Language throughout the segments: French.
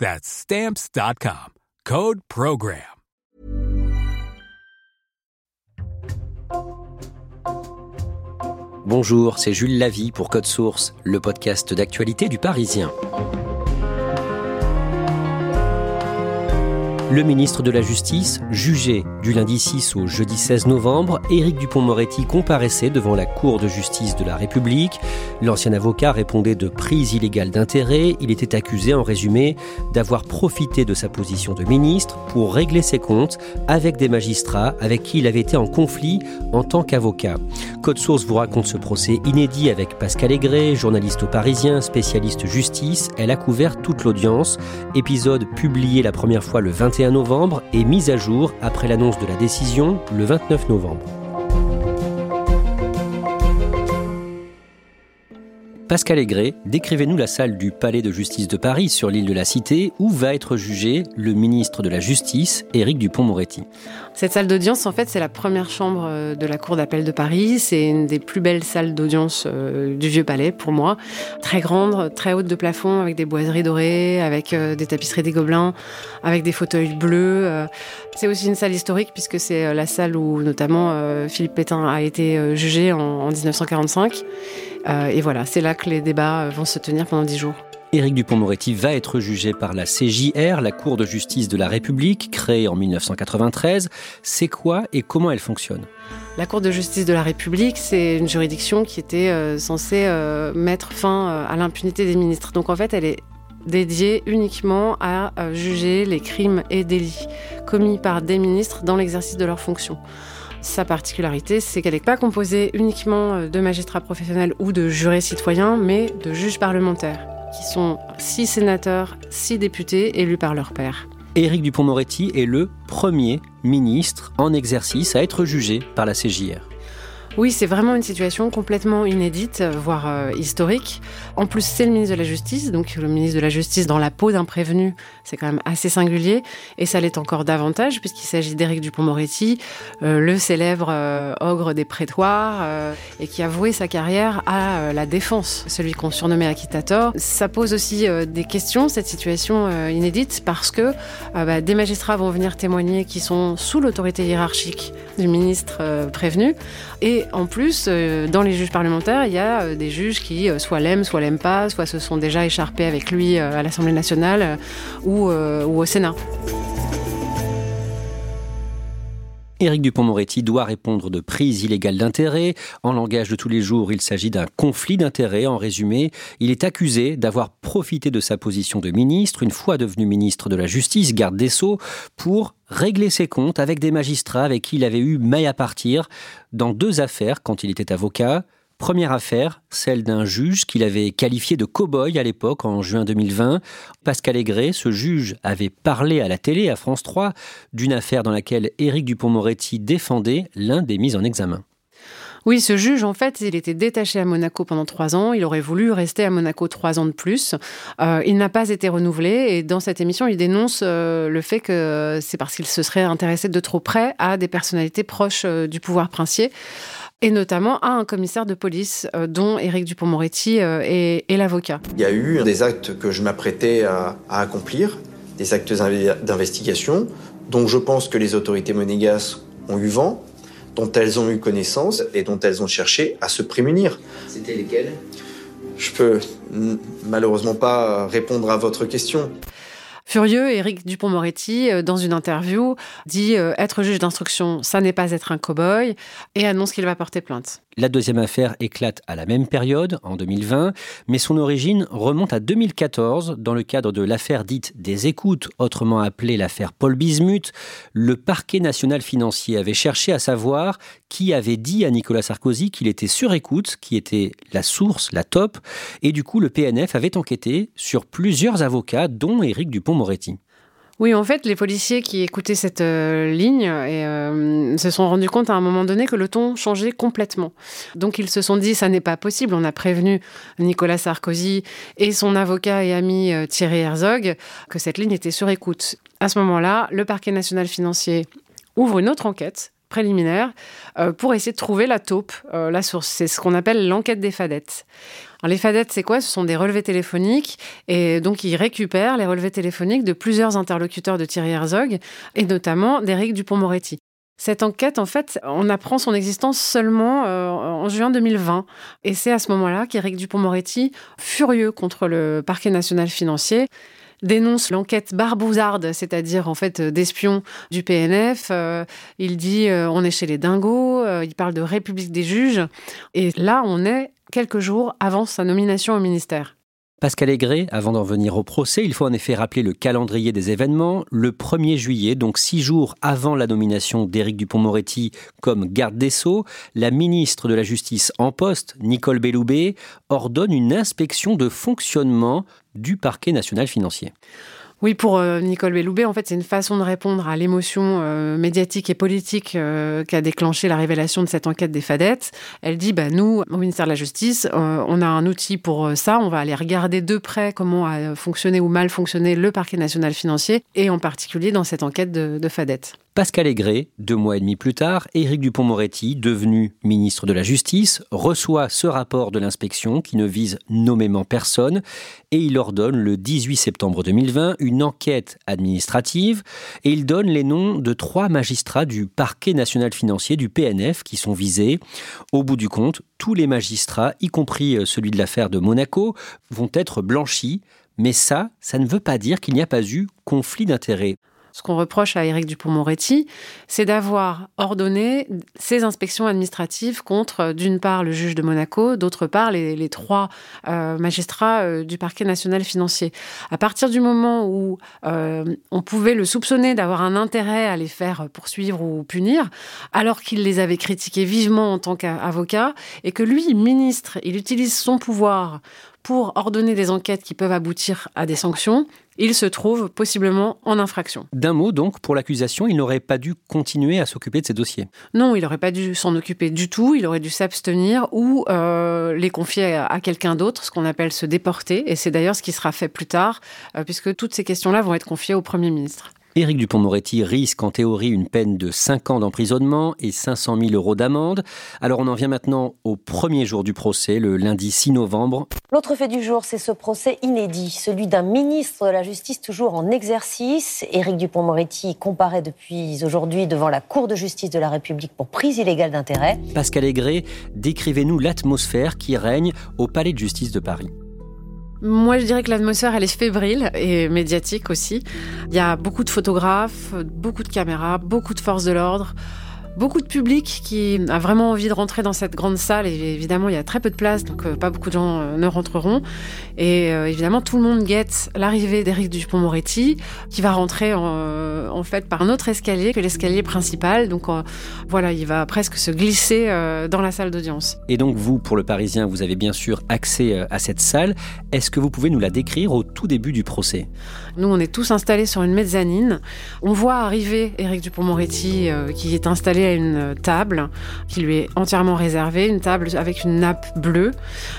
That's stamps.com. Code program. Bonjour, c'est Jules Lavie pour Code Source, le podcast d'actualité du Parisien. Le ministre de la Justice, jugé du lundi 6 au jeudi 16 novembre, Éric Dupont-Moretti comparaissait devant la Cour de justice de la République. L'ancien avocat répondait de prise illégale d'intérêt. Il était accusé, en résumé, d'avoir profité de sa position de ministre pour régler ses comptes avec des magistrats avec qui il avait été en conflit en tant qu'avocat. Code Source vous raconte ce procès inédit avec Pascal Aigret, journaliste au Parisien, spécialiste justice. Elle a couvert toute l'audience. Épisode publié la première fois le 21 novembre et mise à jour après l'annonce de la décision le 29 novembre. Pascal Aigret, décrivez-nous la salle du Palais de justice de Paris sur l'île de la Cité où va être jugé le ministre de la Justice, Éric Dupont-Moretti. Cette salle d'audience, en fait, c'est la première chambre euh, de la Cour d'appel de Paris. C'est une des plus belles salles d'audience euh, du Vieux Palais pour moi. Très grande, très haute de plafond, avec des boiseries dorées, avec euh, des tapisseries des Gobelins, avec des fauteuils bleus. C'est aussi une salle historique puisque c'est la salle où notamment Philippe Pétain a été jugé en 1945. Euh, et voilà, c'est là que les débats euh, vont se tenir pendant dix jours. Éric Dupont-Moretti va être jugé par la CJR, la Cour de justice de la République, créée en 1993. C'est quoi et comment elle fonctionne? La Cour de justice de la République, c'est une juridiction qui était euh, censée mettre fin à l'impunité des ministres. Donc en fait, elle est dédiée uniquement à juger les crimes et délits commis par des ministres dans l'exercice de leurs fonctions. Sa particularité, c'est qu'elle n'est pas composée uniquement euh, de magistrats professionnels ou de jurés citoyens, mais de juges parlementaires, qui sont six sénateurs, six députés élus par leur père. Éric Dupont-Moretti est le premier ministre en exercice à être jugé par la CJR. Oui, c'est vraiment une situation complètement inédite, voire euh, historique. En plus, c'est le ministre de la Justice, donc le ministre de la Justice dans la peau d'un prévenu, c'est quand même assez singulier, et ça l'est encore davantage puisqu'il s'agit d'Éric Dupont-Moretti, euh, le célèbre euh, ogre des prétoires, et qui a voué sa carrière à la défense, celui qu'on surnommait Acquitator. Ça pose aussi des questions, cette situation inédite, parce que bah, des magistrats vont venir témoigner qui sont sous l'autorité hiérarchique du ministre prévenu, en plus, euh, dans les juges parlementaires, il y a euh, des juges qui euh, soit l'aiment, soit l'aiment pas, soit se sont déjà écharpés avec lui à l'Assemblée nationale ou, ou au Sénat. Éric Dupont-Moretti doit répondre de prise illégale d'intérêt. En langage de tous les jours, il s'agit d'un conflit d'intérêts. En résumé, il est accusé d'avoir profité de sa position de ministre, une fois devenu ministre de la Justice, garde des Sceaux, pour régler ses comptes avec des magistrats avec qui il avait eu maille à partir dans deux affaires quand il était avocat. Première affaire, celle d'un juge qu'il avait qualifié de cow-boy à l'époque, en juin 2020. Pascal Aigret, ce juge, avait parlé à la télé, à France 3, d'une affaire dans laquelle Éric Dupont-Moretti défendait l'un des mis en examen. Oui, ce juge, en fait, il était détaché à Monaco pendant trois ans. Il aurait voulu rester à Monaco trois ans de plus. Euh, il n'a pas été renouvelé. Et dans cette émission, il dénonce euh, le fait que c'est parce qu'il se serait intéressé de trop près à des personnalités proches euh, du pouvoir princier et notamment à un commissaire de police dont Éric Dupont-Moretti est, l'avocat. Il y a eu des actes que je m'apprêtais à, à, accomplir, des actes d'investigation, dont je pense que les autorités monégasques ont eu vent, dont elles ont eu connaissance et dont elles ont cherché à se prémunir. C'était lesquelles Je peux malheureusement pas répondre à votre question. Furieux, Éric Dupont-Moretti, euh, dans une interview, dit euh, être juge d'instruction, ça n'est pas être un cow-boy, et annonce qu'il va porter plainte. La deuxième affaire éclate à la même période, en 2020, mais son origine remonte à 2014 dans le cadre de l'affaire dite des écoutes, autrement appelée l'affaire Paul Bismuth. Le parquet national financier avait cherché à savoir qui avait dit à Nicolas Sarkozy qu'il était sur écoute, qui était la source, la top, et du coup le PNF avait enquêté sur plusieurs avocats, dont Éric Dupont-Moretti. Oui, en fait, les policiers qui écoutaient cette euh, ligne euh, se sont rendus compte à un moment donné que le ton changeait complètement. Donc ils se sont dit, ça n'est pas possible. On a prévenu Nicolas Sarkozy et son avocat et ami euh, Thierry Herzog que cette ligne était sur écoute. À ce moment-là, le parquet national financier ouvre une autre enquête préliminaire pour essayer de trouver la taupe, la source. C'est ce qu'on appelle l'enquête des fadettes les fadettes, c'est quoi? Ce sont des relevés téléphoniques et donc ils récupèrent les relevés téléphoniques de plusieurs interlocuteurs de Thierry Herzog et notamment d'Éric Dupont-Moretti. Cette enquête, en fait, on apprend son existence seulement euh, en juin 2020. Et c'est à ce moment-là qu'Éric Dupont-Moretti, furieux contre le parquet national financier, dénonce l'enquête barbouzarde, c'est-à-dire en fait d'espions du PNF. Euh, il dit euh, on est chez les dingos, il parle de République des juges. Et là, on est quelques jours avant sa nomination au ministère. Pascal Aigret, avant d'en venir au procès, il faut en effet rappeler le calendrier des événements. Le 1er juillet, donc six jours avant la nomination d'Éric Dupont-Moretti comme garde des Sceaux, la ministre de la Justice en poste, Nicole Belloubet, ordonne une inspection de fonctionnement du parquet national financier. Oui, pour euh, Nicole Belloubet, en fait, c'est une façon de répondre à l'émotion euh, médiatique et politique euh, qu'a déclenché la révélation de cette enquête des fadettes. Elle dit, bah, nous, au ministère de la Justice, on a un outil pour ça. On va aller regarder de près comment a fonctionné ou mal fonctionné le parquet national financier, et en particulier dans cette enquête de, de. Pascal Aigret, deux mois et demi plus tard, Éric Dupont-Moretti, devenu ministre de la Justice, reçoit ce rapport de l'inspection qui ne vise nommément personne et il ordonne le 18 septembre 2020 une enquête administrative et il donne les noms de trois magistrats du parquet national financier du PNF qui sont visés. Au bout du compte, tous les magistrats, y compris euh, celui de l'affaire de Monaco, vont être blanchis. Mais ça, ça ne veut pas dire qu'il n'y a pas eu conflit d'intérêts. Ce qu'on reproche à Éric Dupont-Moretti, c'est d'avoir ordonné ces inspections administratives contre, d'une part, le juge de Monaco, d'autre part, les, trois euh, magistrats euh, du parquet national financier. À partir du moment où euh, on pouvait le soupçonner d'avoir un intérêt à les faire poursuivre ou punir, alors qu'il les avait critiqués vivement en tant qu'avocat, et que lui, ministre, il utilise son pouvoir pour ordonner des enquêtes qui peuvent aboutir à des sanctions, il se trouve possiblement en infraction. D'un mot donc, pour l'accusation, il n'aurait pas dû continuer à s'occuper de ces dossiers Non, il n'aurait pas dû s'en occuper du tout, il aurait dû s'abstenir ou euh, les confier à, quelqu'un d'autre, ce qu'on appelle se déporter, et c'est d'ailleurs ce qui sera fait plus tard, euh, puisque toutes ces questions-là vont être confiées au Premier ministre. Éric Dupont-Moretti risque en théorie une peine de 5 ans d'emprisonnement et 500 000 euros d'amende. Alors on en vient maintenant au premier jour du procès, le lundi 6 novembre. L'autre fait du jour, c'est ce procès inédit, celui d'un ministre de la Justice toujours en exercice. Éric Dupont-Moretti comparaît depuis aujourd'hui devant la Cour de justice de la République pour prise illégale d'intérêt. Pascal Aigret, décrivez-nous l'atmosphère qui règne au Palais de justice de Paris. Moi, je dirais que l'atmosphère, elle est fébrile et médiatique aussi. Il y a beaucoup de photographes, beaucoup de caméras, beaucoup de forces de l'ordre beaucoup de public qui a vraiment envie de rentrer dans cette grande salle. Et évidemment, il y a très peu de place, donc euh, pas beaucoup de gens euh, ne rentreront. Et euh, évidemment, tout le monde guette l'arrivée d'Éric Dupont-Moretti, qui va rentrer en, fait par un autre escalier que l'escalier principal. Donc voilà, il va presque se glisser dans la salle d'audience. Et donc vous, pour le Parisien, vous avez bien sûr accès à cette salle. Est-ce que vous pouvez nous la décrire au tout début du procès? Nous, on est tous installés sur une mezzanine. On voit arriver Éric Dupont-Moretti qui est installé aller à une table qui lui est entièrement réservée, une table avec une nappe bleue.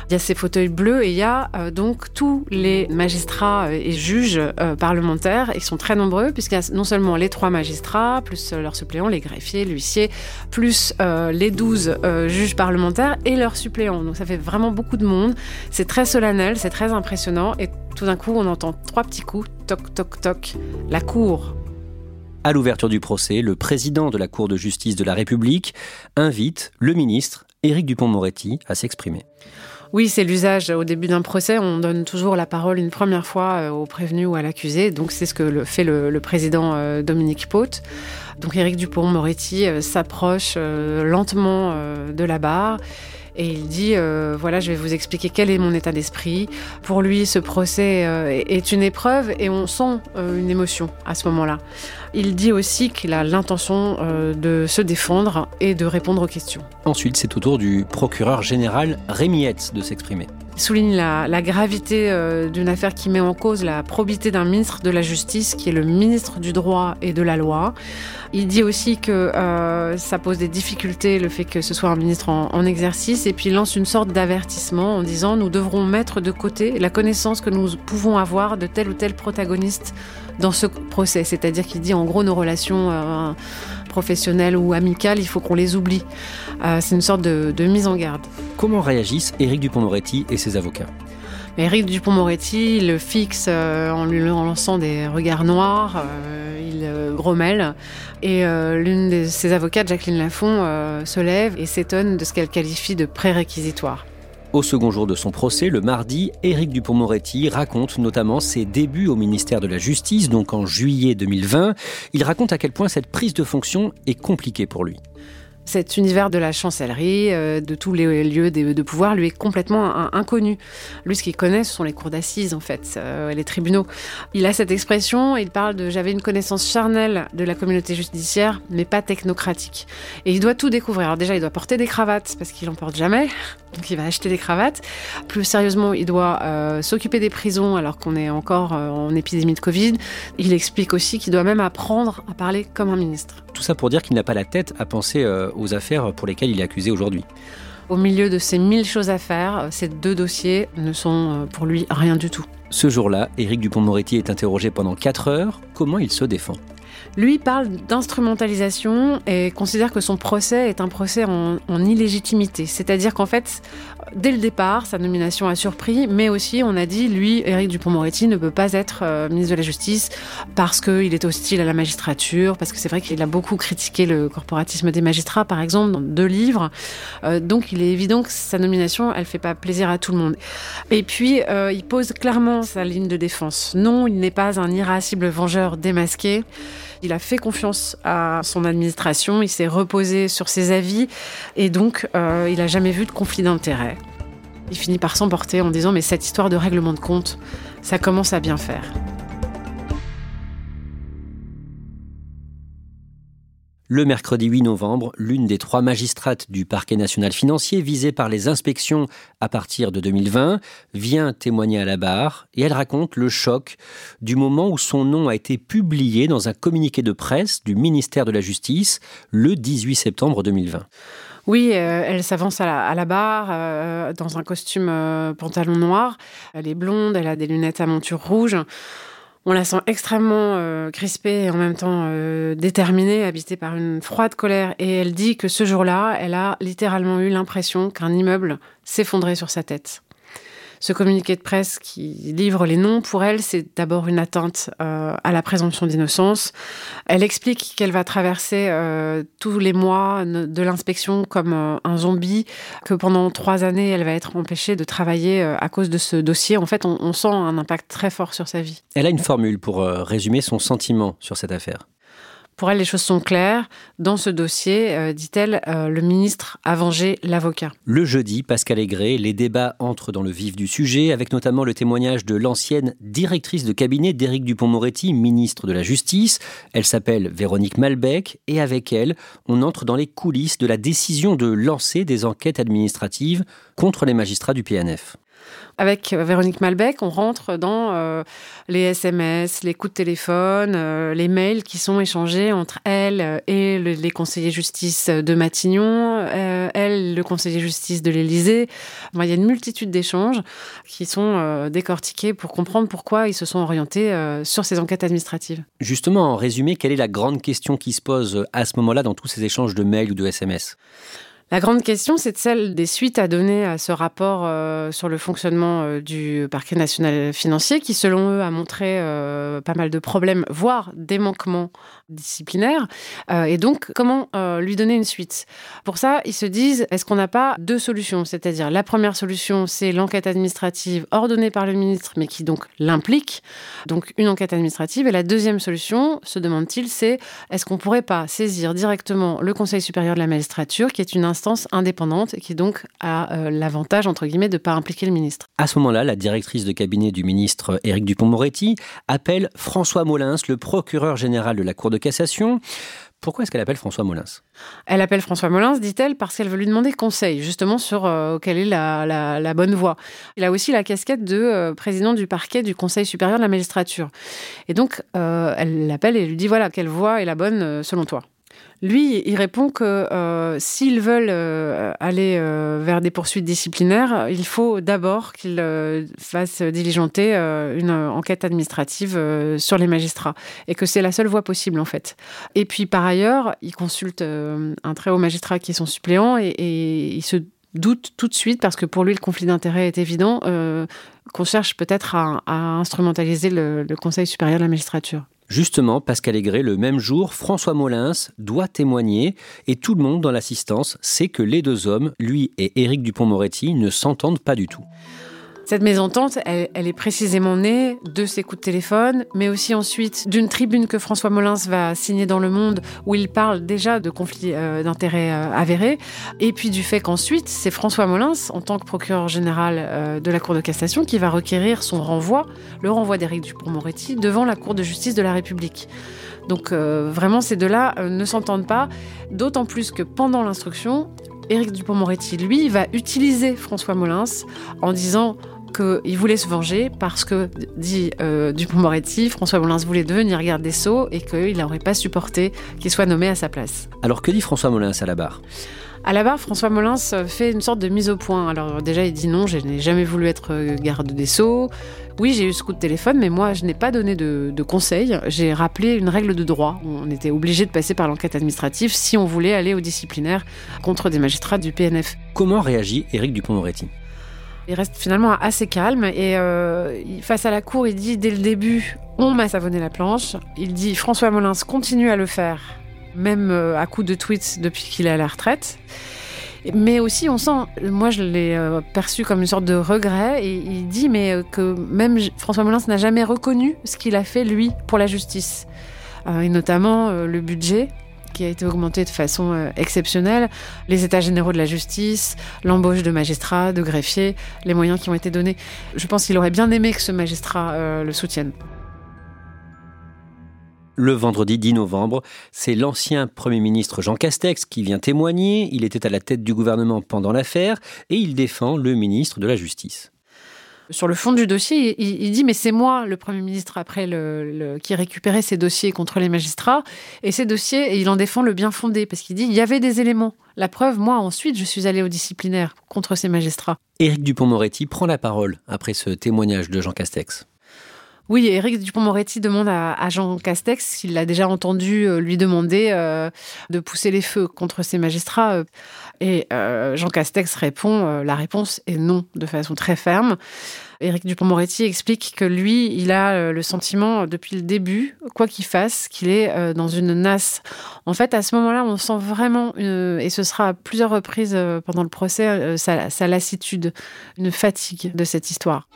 Il y a ces fauteuils bleus et il y a euh, donc tous les magistrats euh, et juges euh, parlementaires. Ils sont très nombreux puisqu'il y a non seulement les trois magistrats, plus leurs suppléants, les greffiers, l'huissier, plus les douze juges parlementaires et leurs suppléants. Donc ça fait vraiment beaucoup de monde. C'est très solennel, c'est très impressionnant et tout d'un coup on entend trois petits coups, toc toc toc, la cour à l'ouverture du procès, le président de la Cour de justice de la République invite le ministre Éric Dupont-Moretti à s'exprimer. Oui, c'est l'usage. Au début d'un procès, on donne toujours la parole une première fois euh, au prévenu ou à l'accusé. Donc c'est ce que fait le, président euh, Dominique Paute. Donc Éric Dupont-Moretti euh, s'approche lentement de la barre et il dit voilà je vais vous expliquer quel est mon état d'esprit pour lui ce procès est une épreuve et on sent une émotion à ce moment-là il dit aussi qu'il a l'intention euh, de se défendre et de répondre aux questions. Ensuite, c'est au tour du procureur général Rémi de s'exprimer. Souligne la, gravité euh, d'une affaire qui met en cause la probité d'un ministre de la Justice, qui est le ministre du droit et de la loi. Il dit aussi que euh, ça pose des difficultés le fait que ce soit un ministre en, en exercice, et puis il lance une sorte d'avertissement en disant nous devrons mettre de côté la connaissance que nous pouvons avoir de tel ou tel protagoniste dans ce procès. C'est-à-dire qu'il dit en gros nos relations euh, professionnelles ou amicales, il faut qu'on les oublie. Euh, c'est une sorte de, mise en garde. Comment réagissent Éric Dupont-Moretti et ses avocats Éric Dupont-Moretti le fixe euh, en lui lançant des regards noirs, il grommelle. Et l'une de ses avocates, Jacqueline Lafont, se lève et s'étonne de ce qu'elle qualifie de préréquisitoire. Au second jour de son procès, le mardi, Éric Dupont-Moretti raconte notamment ses débuts au ministère de la Justice, donc en juillet 2020. Il raconte à quel point cette prise de fonction est compliquée pour lui cet univers de la chancellerie, euh, de tous les lieux de, pouvoir, lui est complètement inconnu. Lui, ce qu'il connaît, ce sont les cours d'assises, en fait, euh, les tribunaux. Il a cette expression, il parle de j'avais une connaissance charnelle de la communauté judiciaire, mais pas technocratique. Et il doit tout découvrir. Alors déjà, il doit porter des cravates, parce qu'il n'en porte jamais, donc il va acheter des cravates. Plus sérieusement, il doit euh, s'occuper des prisons, alors qu'on est encore en épidémie de Covid. Il explique aussi qu'il doit même apprendre à parler comme un ministre. Tout ça pour dire qu'il n'a pas la tête à penser aux affaires pour lesquelles il est accusé aujourd'hui. Au milieu de ces mille choses à faire, ces deux dossiers ne sont euh, pour lui rien du tout. Ce jour-là, Éric Dupont-Moretti est interrogé pendant 4 heures. Comment il se défend? Lui parle d'instrumentalisation et considère que son procès est un procès en, illégitimité. C'est-à-dire qu'en fait, dès le départ, sa nomination a surpris, mais aussi on a dit, lui, Éric Dupont-Moretti, ne peut pas être euh, ministre de la Justice parce qu'il est hostile à la magistrature, parce que c'est vrai qu'il a beaucoup critiqué le corporatisme des magistrats, par exemple, dans deux livres. Euh, donc il est évident que sa nomination, elle fait pas plaisir à tout le monde. Et puis, euh, il pose clairement sa ligne de défense. Non, il n'est pas un irascible vengeur démasqué. Il a fait confiance à son administration, il s'est reposé sur ses avis et donc euh, il n'a jamais vu de conflit d'intérêts. Il finit par s'emporter en disant mais cette histoire de règlement de compte, ça commence à bien faire. Le mercredi 8 novembre, l'une des trois magistrates du parquet national financier visée par les inspections à partir de 2020 vient témoigner à la barre et elle raconte le choc du moment où son nom a été publié dans un communiqué de presse du ministère de la Justice le 18 septembre 2020. Oui, euh, elle s'avance à, la, barre euh, dans un costume euh, pantalon noir. Elle est blonde, elle a des lunettes à monture rouge. On la sent extrêmement euh, crispée et en même temps euh, déterminée, habitée par une froide colère. Et elle dit que ce jour-là, elle a littéralement eu l'impression qu'un immeuble s'effondrait sur sa tête ce communiqué de presse qui livre les noms, pour elle, c'est d'abord une atteinte euh, à la présomption d'innocence. Elle explique qu'elle va traverser euh, tous les mois de l'inspection comme euh, un zombie, que pendant trois années, elle va être empêchée de travailler à cause de ce dossier. En fait, on sent un impact très fort sur sa vie. Elle a une formule pour résumer son sentiment sur cette affaire. Pour elle, les choses sont claires. Dans ce dossier, euh, dit-elle, euh, le ministre a vengé l'avocat. Le jeudi, Pascal Aigret, les débats entrent dans le vif du sujet, avec notamment le témoignage de l'ancienne directrice de cabinet d'Éric Dupont-Moretti, ministre de la Justice. Elle s'appelle Véronique Malbec, et avec elle, on entre dans les coulisses de la décision de lancer des enquêtes administratives contre les magistrats du PNF. Avec Véronique Malbec, on rentre dans euh, les SMS, les coups de téléphone, euh, les mails qui sont échangés entre elle et les conseillers justice de Matignon, euh, elle, le conseiller justice de l'Élysée. il y a une multitude d'échanges qui sont décortiqués pour comprendre pourquoi ils se sont orientés sur ces enquêtes administratives. Justement, en résumé, quelle est la grande question qui se pose à ce moment-là dans tous ces échanges de mails ou de SMS la grande question, c'est celle des suites à donner à ce rapport euh, sur le fonctionnement euh, du parquet national financier, qui, selon eux, a montré euh, pas mal de problèmes, voire des manquements disciplinaires. et donc, comment lui donner une suite? Pour ça, ils se disent, est-ce qu'on n'a pas deux solutions? C'est-à-dire, la première solution, c'est l'enquête administrative ordonnée par le ministre, mais qui donc l'implique, donc une enquête administrative. Et la deuxième solution, se demande-t-il, c'est est-ce qu'on pourrait pas saisir directement le Conseil supérieur de la magistrature, qui est une instance indépendante qui donc a euh, l'avantage, entre guillemets, de ne pas impliquer le ministre. À ce moment-là, la directrice de cabinet du ministre Éric Dupont-Moretti appelle François Molins, le procureur général de la Cour de cassation. Pourquoi est-ce qu'elle appelle François Molins? Elle appelle François Molins, dit-elle, parce qu'elle veut lui demander conseil, justement, sur euh, quelle est la, bonne voie. Il a aussi la casquette de euh, président du parquet du Conseil supérieur de la magistrature. Et donc, elle l'appelle et lui dit, voilà, quelle voie est la bonne selon toi? Lui, il répond que euh, s'ils veulent euh, aller euh, vers des poursuites disciplinaires, il faut d'abord qu'ils fassent diligenter une enquête administrative sur les magistrats et que c'est la seule voie possible en fait. Et puis par ailleurs, il consulte un très haut magistrat qui est son suppléant et, il se doute tout de suite parce que pour lui le conflit d'intérêt est évident qu'on cherche peut-être à, instrumentaliser le Conseil supérieur de la magistrature. Justement, Pascal Aigret, le même jour, François Molins doit témoigner et tout le monde dans l'assistance sait que les deux hommes, lui et Éric Dupont-Moretti, ne s'entendent pas du tout. Cette mésentente, elle, est précisément née de ces coups de téléphone, mais aussi ensuite d'une tribune que François Molins va signer dans Le Monde, où il parle déjà de conflits euh, d'intérêts euh, avérés, et puis du fait qu'ensuite, c'est François Molins, en tant que procureur général euh, de la Cour de cassation, qui va requérir son renvoi, le renvoi d'Éric Dupond-Moretti, devant la Cour de justice de la République. Donc vraiment, ces deux-là ne s'entendent pas, d'autant plus que pendant l'instruction, Éric Dupond-Moretti, lui, va utiliser François Molins en disant qu'il voulait se venger parce que, dit euh, Dupont-Moretti, François Molins voulait devenir garde des Sceaux et qu'il n'aurait pas supporté qu'il soit nommé à sa place. Alors que dit François Molins à la barre? À la barre, François Molins fait une sorte de mise au point. Alors déjà, il dit non, je n'ai jamais voulu être garde des Sceaux. Oui, j'ai eu ce coup de téléphone, mais moi, je n'ai pas donné de, de conseils. J'ai rappelé une règle de droit. On était obligé de passer par l'enquête administrative si on voulait aller au disciplinaire contre des magistrats du PNF. Comment réagit Éric Dupond-Moretti il reste finalement assez calme et euh, face à la cour, il dit dès le début on m'a savonné la planche. Il dit François Molins continue à le faire, même euh, à coup de tweets depuis qu'il est à la retraite. Mais aussi, on sent, moi je l'ai euh, perçu comme une sorte de regret, et il dit mais que même François Molins n'a jamais reconnu ce qu'il a fait lui pour la justice, et notamment le budget qui a été augmenté de façon euh, exceptionnelle, les états généraux de la justice, l'embauche de magistrats, de greffiers, les moyens qui ont été donnés. Je pense qu'il aurait bien aimé que ce magistrat euh, le soutienne. Le vendredi 10 novembre, c'est l'ancien Premier ministre Jean Castex qui vient témoigner. Il était à la tête du gouvernement pendant l'affaire et il défend le ministre de la Justice sur le fond du dossier, il, dit mais c'est moi le Premier ministre après le, qui récupérait ces dossiers contre les magistrats et ces dossiers et il en défend le bien fondé parce qu'il dit il y avait des éléments. La preuve, moi ensuite je suis allé au disciplinaire contre ces magistrats. Éric Dupont-Moretti prend la parole après ce témoignage de Jean Castex. Oui, Éric Dupont-Moretti demande à, Jean Castex s'il l'a déjà entendu euh, lui demander euh, de pousser les feux contre ces magistrats. Et euh, Jean Castex répond, la réponse est non, de façon très ferme. Éric Dupont-Moretti explique que lui, il a le sentiment depuis le début, quoi qu'il fasse, qu'il est dans une nasse. En fait, à ce moment-là, on sent vraiment, et ce sera à plusieurs reprises pendant le procès, sa lassitude, une fatigue de cette histoire.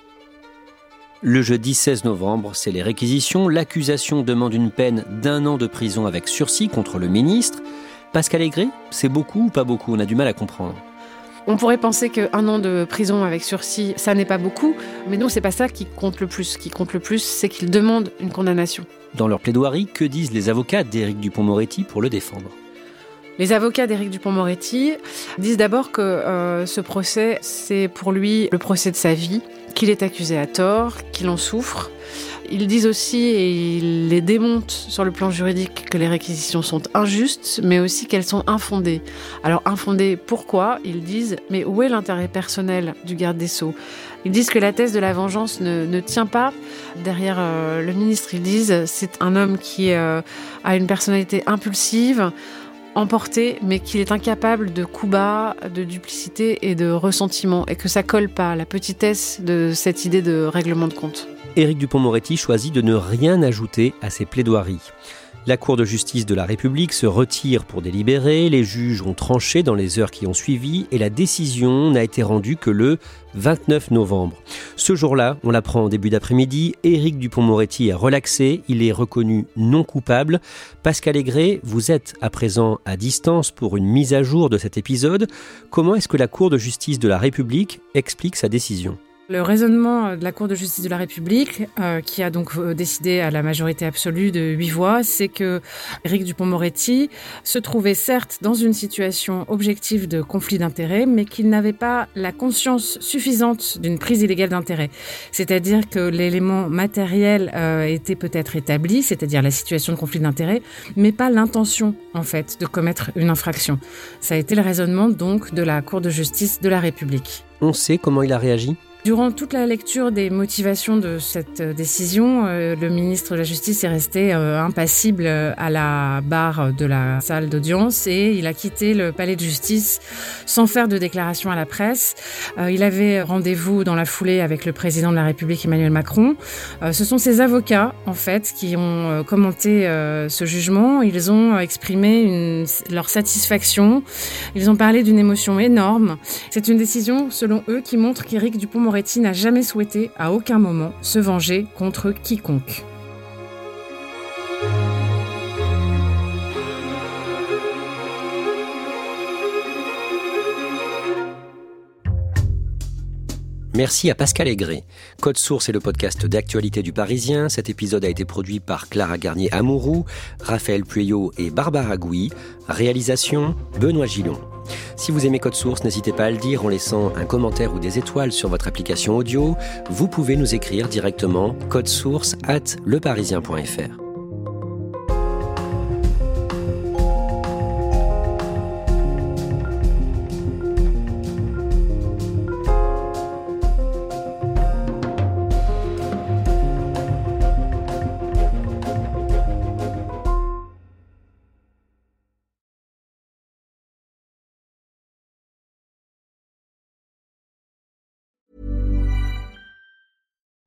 Le jeudi 16 novembre, c'est les réquisitions. L'accusation demande une peine d'un an de prison avec sursis contre le ministre. Pascal Aigret, c'est beaucoup ou pas beaucoup? On a du mal à comprendre. On pourrait penser qu'un an de prison avec sursis, ça n'est pas beaucoup, mais non, c'est pas ça qui compte le plus. Ce qui compte le plus, c'est qu'il demande une condamnation. Dans leur plaidoirie, que disent les avocats d'Éric Dupont-Moretti pour le défendre? Les avocats d'Éric Dupont-Moretti disent d'abord que euh, ce procès, c'est pour lui le procès de sa vie, qu'il est accusé à tort, qu'il en souffre. Ils disent aussi, et ils les démontent sur le plan juridique, que les réquisitions sont injustes, mais aussi qu'elles sont infondées. Alors infondées, pourquoi? Ils disent, mais où est l'intérêt personnel du garde des Sceaux? Ils disent que la thèse de la vengeance ne, tient pas. Derrière euh, le ministre, ils disent, c'est un homme qui euh, a une personnalité impulsive, emporté, mais qu'il est incapable de coups bas, de duplicité et de ressentiment, et que ça colle pas la petitesse de cette idée de règlement de compte. Éric Dupont-Moretti choisit de ne rien ajouter à ses plaidoiries. La Cour de justice de la République se retire pour délibérer, les juges ont tranché dans les heures qui ont suivi et la décision n'a été rendue que le 29 novembre. Ce jour-là, on l'apprend en début d'après-midi, Éric Dupont-Moretti est relaxé, il est reconnu non coupable. Pascal Aigret, vous êtes à présent à distance pour une mise à jour de cet épisode. Comment est-ce que la Cour de justice de la République explique sa décision? Le raisonnement de la Cour de justice de la République, euh, qui a donc euh, décidé à la majorité absolue de huit voix, c'est que Éric Dupont-Moretti se trouvait certes dans une situation objective de conflit d'intérêts, mais qu'il n'avait pas la conscience suffisante d'une prise illégale d'intérêt. C'est-à-dire que l'élément matériel euh, était peut-être établi, c'est-à-dire la situation de conflit d'intérêts, mais pas l'intention, en fait, de commettre une infraction. Ça a été le raisonnement, donc, de la Cour de justice de la République. On sait comment il a réagi? Durant toute la lecture des motivations de cette euh, décision, euh, le ministre de la Justice est resté euh, impassible à la barre de la salle d'audience et il a quitté le palais de justice sans faire de déclaration à la presse. Il avait rendez-vous dans la foulée avec le président de la République Emmanuel Macron. Ce sont ses avocats, en fait, qui ont commenté ce jugement. Ils ont exprimé leur satisfaction. Ils ont parlé d'une émotion énorme. C'est une décision, selon eux, qui montre qu'Éric Dupont Moretti n'a jamais souhaité, à aucun moment, se venger contre quiconque. Merci à Pascal Aigret. Code Source est le podcast d'actualité du Parisien. Cet épisode a été produit par Clara Garnier-Amouroux, Raphaël Pueyo et Barbara Gouy. Réalisation, Benoît Gillon. Si vous aimez Code Source, n'hésitez pas à le dire en laissant un commentaire ou des étoiles sur votre application audio. Vous pouvez nous écrire directement source at leparisien.fr.